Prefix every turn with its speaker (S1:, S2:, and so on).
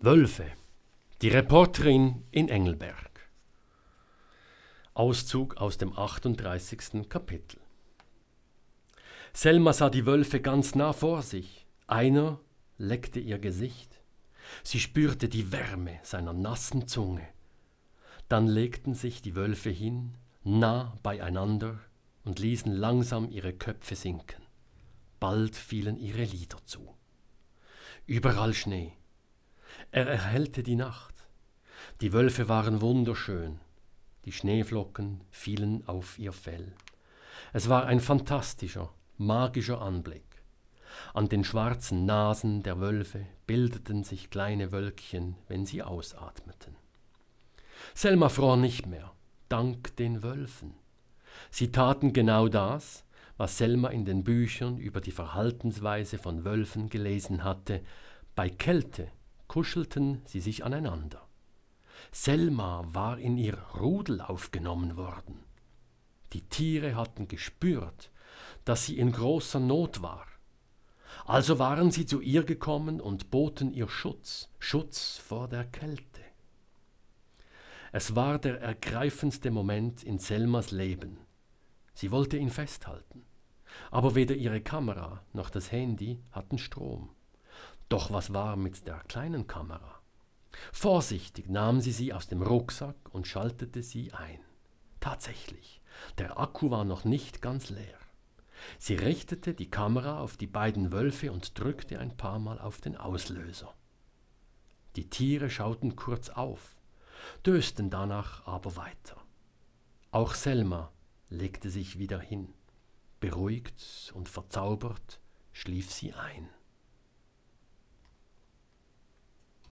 S1: Wölfe. Die Reporterin in Engelberg. Auszug aus dem 38. Kapitel. Selma sah die Wölfe ganz nah vor sich. Einer leckte ihr Gesicht. Sie spürte die Wärme seiner nassen Zunge. Dann legten sich die Wölfe hin, nah beieinander, und ließen langsam ihre Köpfe sinken. Bald fielen ihre Lider zu. Überall Schnee. Er erhellte die Nacht. Die Wölfe waren wunderschön. Die Schneeflocken fielen auf ihr Fell. Es war ein fantastischer, magischer Anblick. An den schwarzen Nasen der Wölfe bildeten sich kleine Wölkchen, wenn sie ausatmeten. Selma fror nicht mehr, dank den Wölfen. Sie taten genau das, was Selma in den Büchern über die Verhaltensweise von Wölfen gelesen hatte. Bei Kälte kuschelten sie sich aneinander. Selma war in ihr Rudel aufgenommen worden. Die Tiere hatten gespürt, dass sie in großer Not war. Also waren sie zu ihr gekommen und boten ihr Schutz, Schutz vor der Kälte. Es war der ergreifendste Moment in Selmas Leben. Sie wollte ihn festhalten. Aber weder ihre Kamera noch das Handy hatten Strom. Doch was war mit der kleinen Kamera? Vorsichtig nahm sie sie aus dem Rucksack und schaltete sie ein. Tatsächlich, der Akku war noch nicht ganz leer. Sie richtete die Kamera auf die beiden Wölfe und drückte ein paar Mal auf den Auslöser. Die Tiere schauten kurz auf, dösten danach aber weiter. Auch Selma legte sich wieder hin. Beruhigt und verzaubert schlief sie ein.